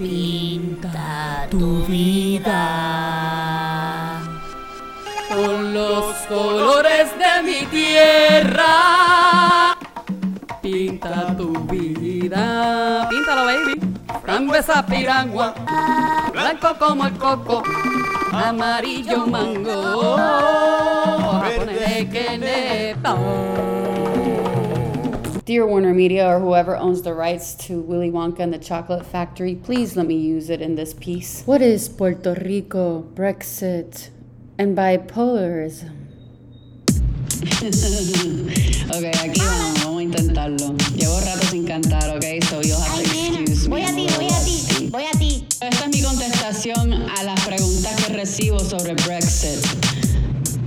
Pinta tu vida con los colores de mi tierra. Pinta tu vida. Píntalo, baby. Frambuesa piragua, blanco como el coco, amarillo mango, japonés que. Dear Warner Media or whoever owns the rights to Willy Wonka and the Chocolate Factory, please let me use it in this piece. What is Puerto Rico, Brexit, and bipolarism? ok, aquí vamos, vamos a intentarlo. Llevo rato sin cantar, ok, so you'll have to excuse me. Voy a ti, voy a ti, voy a ti. Esta es mi contestación a las preguntas que recibo sobre Brexit.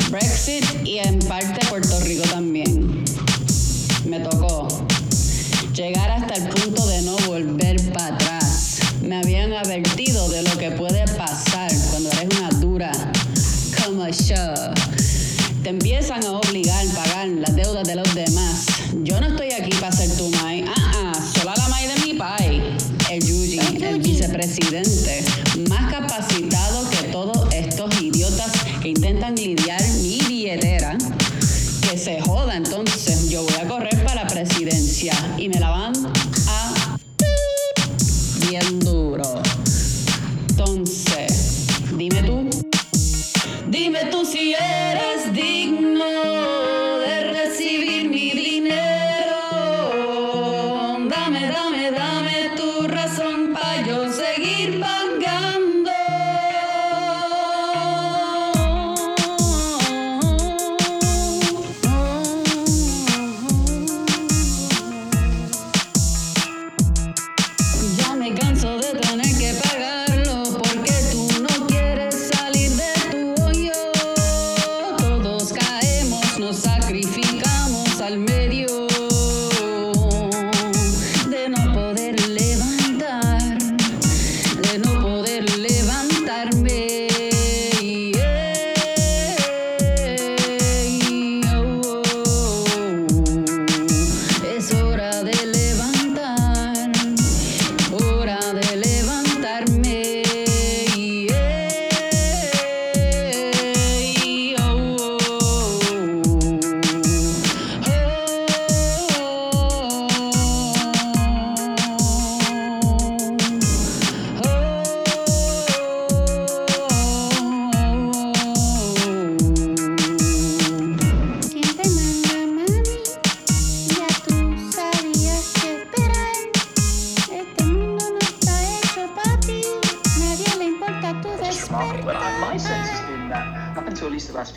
Brexit y en parte hasta el punto de no volver para atrás. Me habían advertido de lo que puede pasar cuando eres una dura como yo. Te empiezan a obligar a pagar las deudas de los demás. Yo no estoy aquí para ser tu mai. Ah, ah, solo la mai de mi pai. El Yuji, el vicepresidente, más capacitado que todos estos idiotas que intentan lidiar mi billetera. Que se joda, entonces yo voy a correr para la presidencia y me la van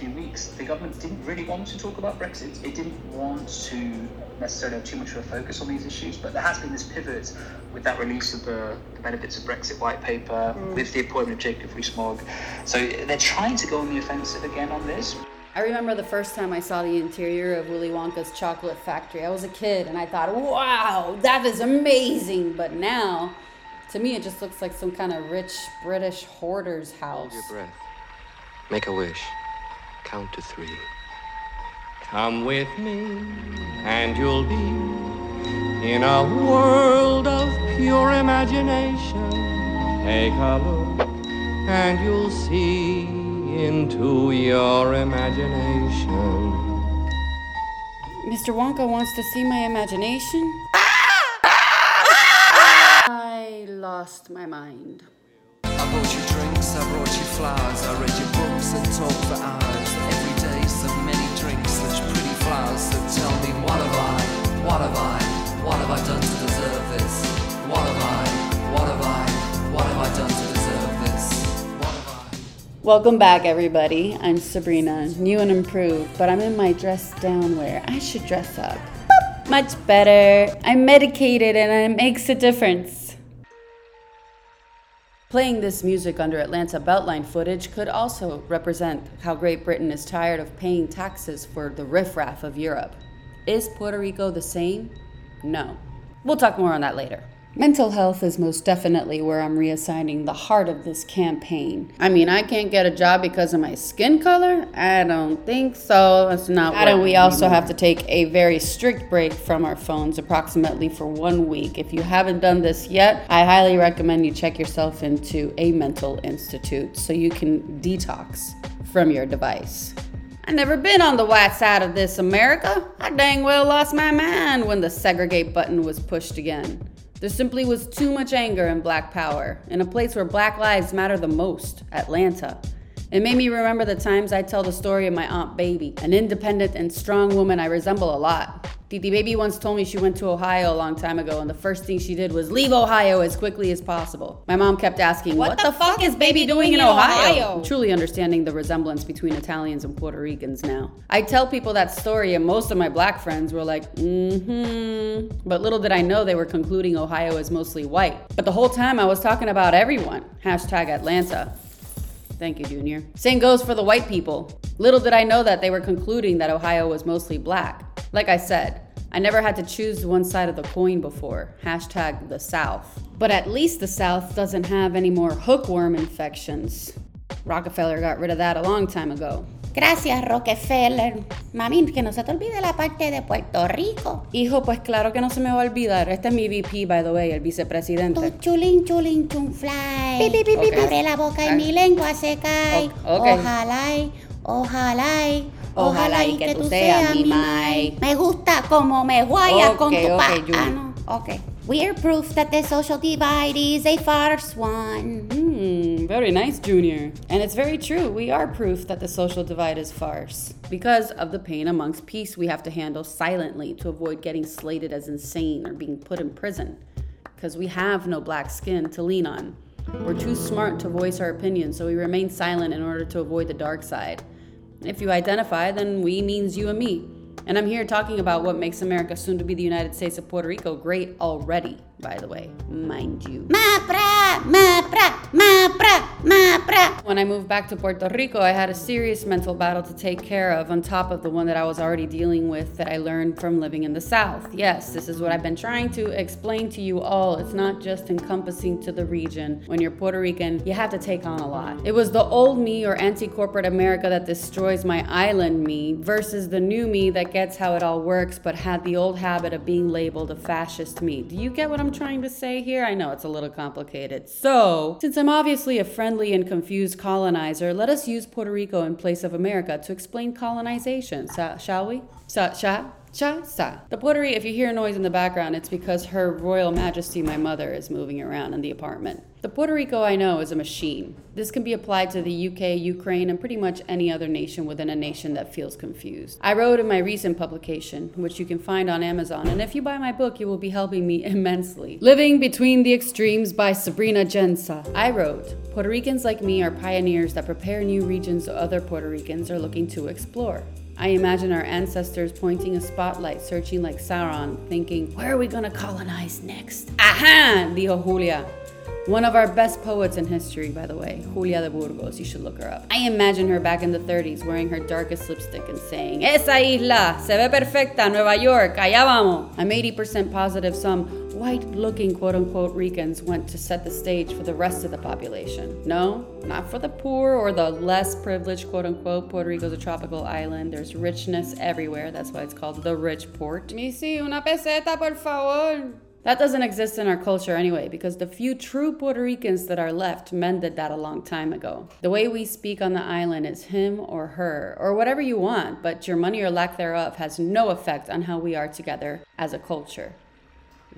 few weeks, the government didn't really want to talk about Brexit. It didn't want to necessarily have too much of a focus on these issues. But there has been this pivot with that release of the, the benefits of Brexit white paper, mm. with the appointment of Jacob Rees-Mogg. So they're trying to go on the offensive again on this. I remember the first time I saw the interior of Willy Wonka's chocolate factory. I was a kid and I thought, wow, that is amazing. But now, to me, it just looks like some kind of rich British hoarder's house. Hold your breath. Make a wish. Count to three. Come with me, and you'll be in a world of pure imagination. Take a look, and you'll see into your imagination. Mr. Wonka wants to see my imagination? I lost my mind. I brought you drinks, I brought you flowers, I read your books and talked for hours. Every day so many drinks, such pretty flowers. So tell me, what have I, what have I, what have I done to deserve this? What have I, what have I, what have I done to deserve this? Welcome back, everybody. I'm Sabrina, new and improved, but I'm in my dress down wear. I should dress up. Much better. I'm medicated and it makes a difference. Playing this music under Atlanta Beltline footage could also represent how Great Britain is tired of paying taxes for the riffraff of Europe. Is Puerto Rico the same? No. We'll talk more on that later. Mental health is most definitely where I'm reassigning the heart of this campaign. I mean, I can't get a job because of my skin color? I don't think so. It's not. And we also have to take a very strict break from our phones approximately for one week. If you haven't done this yet, I highly recommend you check yourself into a mental institute so you can detox from your device. I never been on the white side of this America. I dang well lost my mind when the segregate button was pushed again. There simply was too much anger and black power in a place where black lives matter the most, Atlanta. It made me remember the times I tell the story of my Aunt Baby, an independent and strong woman I resemble a lot. Titi Baby once told me she went to Ohio a long time ago, and the first thing she did was leave Ohio as quickly as possible. My mom kept asking, What, the, fuck is Baby doing in Ohio? Truly understanding the resemblance between Italians and Puerto Ricans now. I tell people that story, and most of my black friends were like, mm hmm. But little did I know they were concluding Ohio as mostly white. But the whole time I was talking about everyone. Hashtag Atlanta. Thank you, Junior. Same goes for the white people. Little did I know that they were concluding that Ohio was mostly black. Like I said, I never had to choose one side of the coin before. Hashtag the South. But at least the South doesn't have any more hookworm infections. Rockefeller got rid of that a long time ago. Gracias, Rockefeller. Mami, que no se te olvide la parte de Puerto Rico. Hijo, pues claro que no se me va a olvidar. Este es mi VP, by the way, el Tu vicepresidente. chulín, chulín, chun fly. Pi, pi, pi, pi. Abre la boca y mi lengua se cae. O- ok. Ojalá, y- ojalá, y- Ojalá y que tú seas mi mai. Me gusta como me guayas con Ok, tu ok, pa. Ah, no. Okay. We're proof that the social divide is a farce one. Hmm, very nice, Junior. And it's very true. We are proof that the social divide is farce. Because of the pain amongst peace we have to handle silently to avoid getting slated as insane or being put in prison. Because we have no black skin to lean on. We're too smart to voice our opinions, so we remain silent in order to avoid the dark side. If you identify, then we means you and me. And I'm here talking about what makes America, soon to be the United States of Puerto Rico, great already, by the way, mind you. When I moved back to Puerto Rico, I had a serious mental battle to take care of on top of the one that I was already dealing with that I learned from living in the South. Yes, this is what I've been trying to explain to you all. It's not just encompassing to the region. When you're Puerto Rican, you have to take on a lot. It was the old me or anti corporate America that destroys my island me versus the new me that gets how it all works but had the old habit of being labeled a fascist me. Do you get what I'm trying to say here? I know it's a little complicated. So, since I'm obviously a friendly and confused colonizer, let us use Puerto Rico in place of America to explain colonization, shall we? Sa, sha, sha, sa. The Puerto Rico, if you hear noise in the background, it's because Her Royal Majesty, my mother, is moving around in the apartment. The Puerto Rico I know is a machine. This can be applied to the UK, Ukraine, and pretty much any other nation within a nation that feels confused. I wrote in my recent publication, which you can find on Amazon, and if you buy my book, you will be helping me immensely. Living Between the Extremes by Sabrina Gensa. I wrote, Puerto Ricans like me are pioneers that prepare new regions other Puerto Ricans are looking to explore. I imagine our ancestors pointing a spotlight, searching like Sauron, thinking, where are we gonna colonize next? Aha! Dijo Julia. One of our best poets in history, by the way, Julia de Burgos. You should look her up. I imagine her back in the 30s wearing her darkest lipstick and saying, Esa isla se ve perfecta, Nueva York, allá vamos. I'm 80% positive some white looking quote unquote Ricans went to set the stage for the rest of the population. No, not for the poor or the less privileged quote unquote. Puerto Rico's a tropical island. There's richness everywhere. That's why it's called the rich port. Missy, una peseta, por favor. That doesn't exist in our culture anyway, because the few true Puerto Ricans that are left mended that a long time ago. The way we speak on the island is him or her, or whatever you want, but your money or lack thereof has no effect on how we are together as a culture.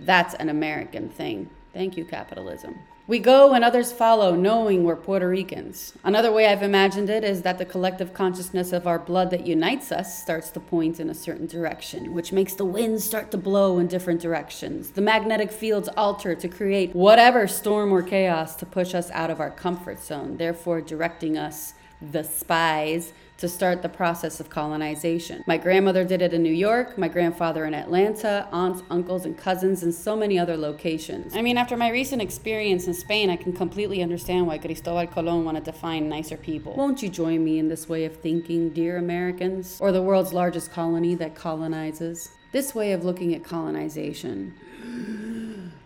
That's an American thing. Thank you, capitalism. We go and others follow, knowing we're Puerto Ricans. Another way I've imagined it is that the collective consciousness of our blood that unites us starts to point in a certain direction, which makes the winds start to blow in different directions. The magnetic fields alter to create whatever storm or chaos to push us out of our comfort zone, therefore directing us, the spies, to start the process of colonization. My grandmother did it in New York, my grandfather in Atlanta, aunts, uncles, and cousins in so many other locations. I mean, after my recent experience in Spain, I can completely understand why Cristobal Colon wanted to find nicer people. Won't you join me in this way of thinking, dear Americans? Or the world's largest colony that colonizes? This way of looking at colonization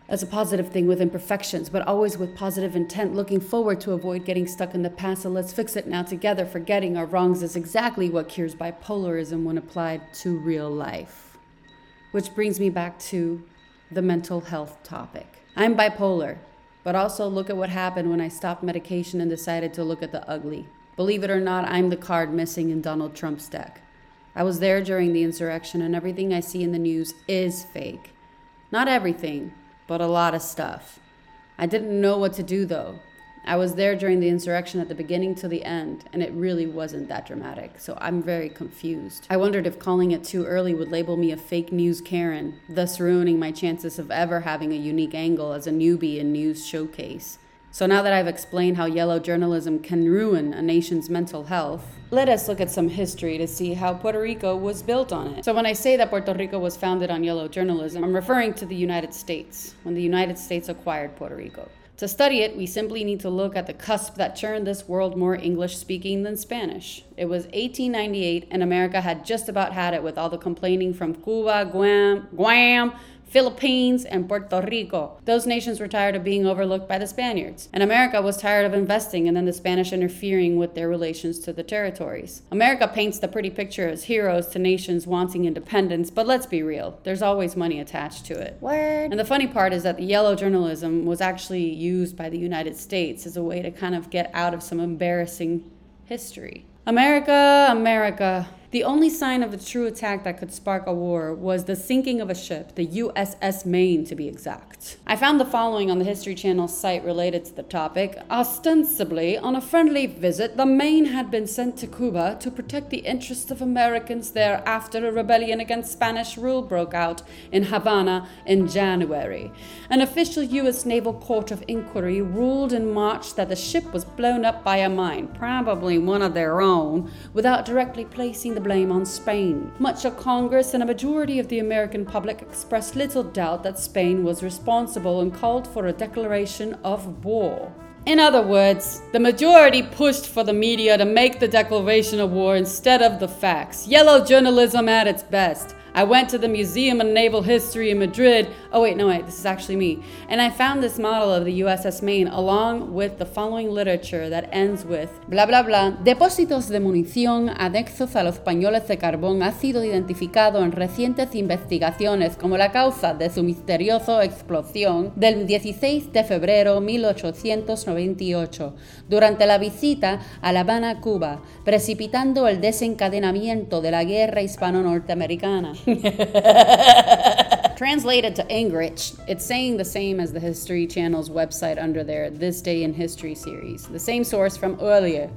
as a positive thing with imperfections, but always with positive intent, looking forward to avoid getting stuck in the past. So let's fix it now together. Forgetting our wrongs is exactly what cures bipolarism when applied to real life. Which brings me back to the mental health topic. I'm bipolar, but also look at what happened when I stopped medication and decided to look at the ugly. Believe it or not, I'm the card missing in Donald Trump's deck. I was there during the insurrection, and everything I see in the news is fake. Not everything, but a lot of stuff. I didn't know what to do though. I was there during the insurrection at the beginning to the end, and it really wasn't that dramatic, so I'm very confused. I wondered if calling it too early would label me a fake news Karen, thus ruining my chances of ever having a unique angle as a newbie in News Showcase. So now that I've explained how yellow journalism can ruin a nation's mental health, let us look at some history to see how Puerto Rico was built on it. So when I say that Puerto Rico was founded on yellow journalism, I'm referring to the United States, when the United States acquired Puerto Rico. To study it, we simply need to look at the cusp that churned this world more English speaking than Spanish. It was 1898, and America had just about had it with all the complaining from Cuba, Guam, Guam, Philippines, and Puerto Rico. Those nations were tired of being overlooked by the Spaniards, and America was tired of investing and then the Spanish interfering with their relations to the territories. America paints the pretty picture as heroes to nations wanting independence, but let's be real, there's always money attached to it. Word. And the funny part is that the yellow journalism was actually used by the United States as a way to kind of get out of some embarrassing history. America, America. The only sign of a true attack that could spark a war was the sinking of a ship, the USS Maine to be exact. I found the following on the History Channel site related to the topic. Ostensibly, on a friendly visit, the Maine had been sent to Cuba to protect the interests of Americans there after a rebellion against Spanish rule broke out in Havana in January. An official U.S. Naval Court of Inquiry ruled in March that the ship was blown up by a mine, probably one of their own, without directly placing the blame on Spain. Much of Congress and a majority of the American public expressed little doubt that Spain was responsible and called for a declaration of war. In other words, the majority pushed for the media to make the declaration of war instead of the facts. Yellow journalism at its best. I went to the Museum of Naval History in Madrid. Oh, wait, no, wait, this is actually me. And I found this model of the USS Maine along with the following literature that ends with bla bla bla. Depósitos de munición anexos a los pañoles de carbón ha sido identificado en recientes investigaciones como la causa de su misteriosa explosión del 16 de febrero 1898 durante la visita a La Habana, Cuba, precipitando el desencadenamiento de la guerra hispano-norteamericana. Translated to English, it's saying the same as the History Channel's website under their This Day in History series, the same source from earlier.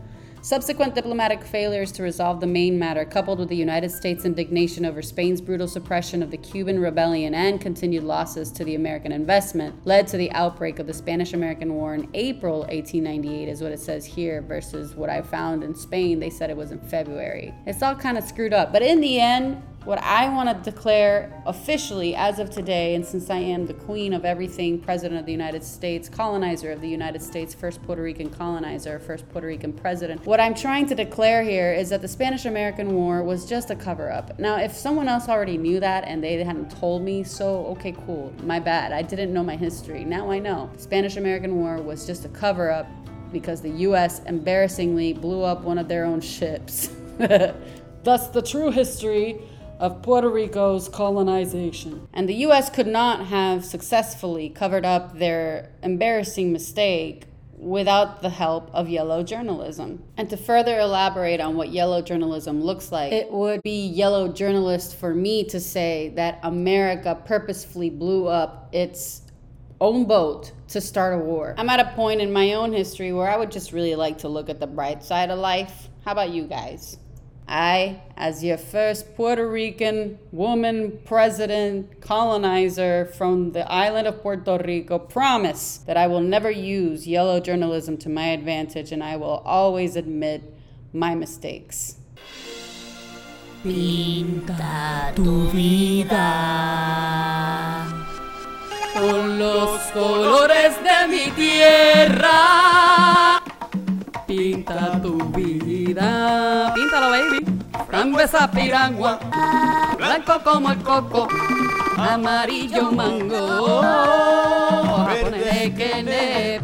Subsequent diplomatic failures to resolve the Maine matter, coupled with the United States' indignation over Spain's brutal suppression of the Cuban rebellion and continued losses to the American investment, led to the outbreak of the Spanish American War in April 1898, is what it says here, versus what I found in Spain. They said it was in February. It's all kind of screwed up. But in the end, what I want to declare officially as of today, and since I am the queen of everything, president of the United States, colonizer of the United States, first Puerto Rican colonizer, first Puerto Rican president, what I'm trying to declare here is that the Spanish American War was just a cover up. Now, if someone else already knew that and they hadn't told me, so okay, cool, my bad. I didn't know my history. Now I know. Spanish American War was just a cover up because the US embarrassingly blew up one of their own ships. Thus, the true history of Puerto Rico's colonization. And the US could not have successfully covered up their embarrassing mistake without the help of yellow journalism. And to further elaborate on what yellow journalism looks like, it would be yellow journalist for me to say that America purposefully blew up its own boat to start a war. I'm at a point in my own history where I would just really like to look at the bright side of life. How about you guys? I, as your first Puerto Rican woman president colonizer from the island of Puerto Rico, promise that I will never use yellow journalism to my advantage and I will always admit my mistakes. Pinta tu vida con los colores de mi tierra. Pinta tu vida. Baby. From mango esa piragua, blanco como el coco, amarillo mango, japonés que.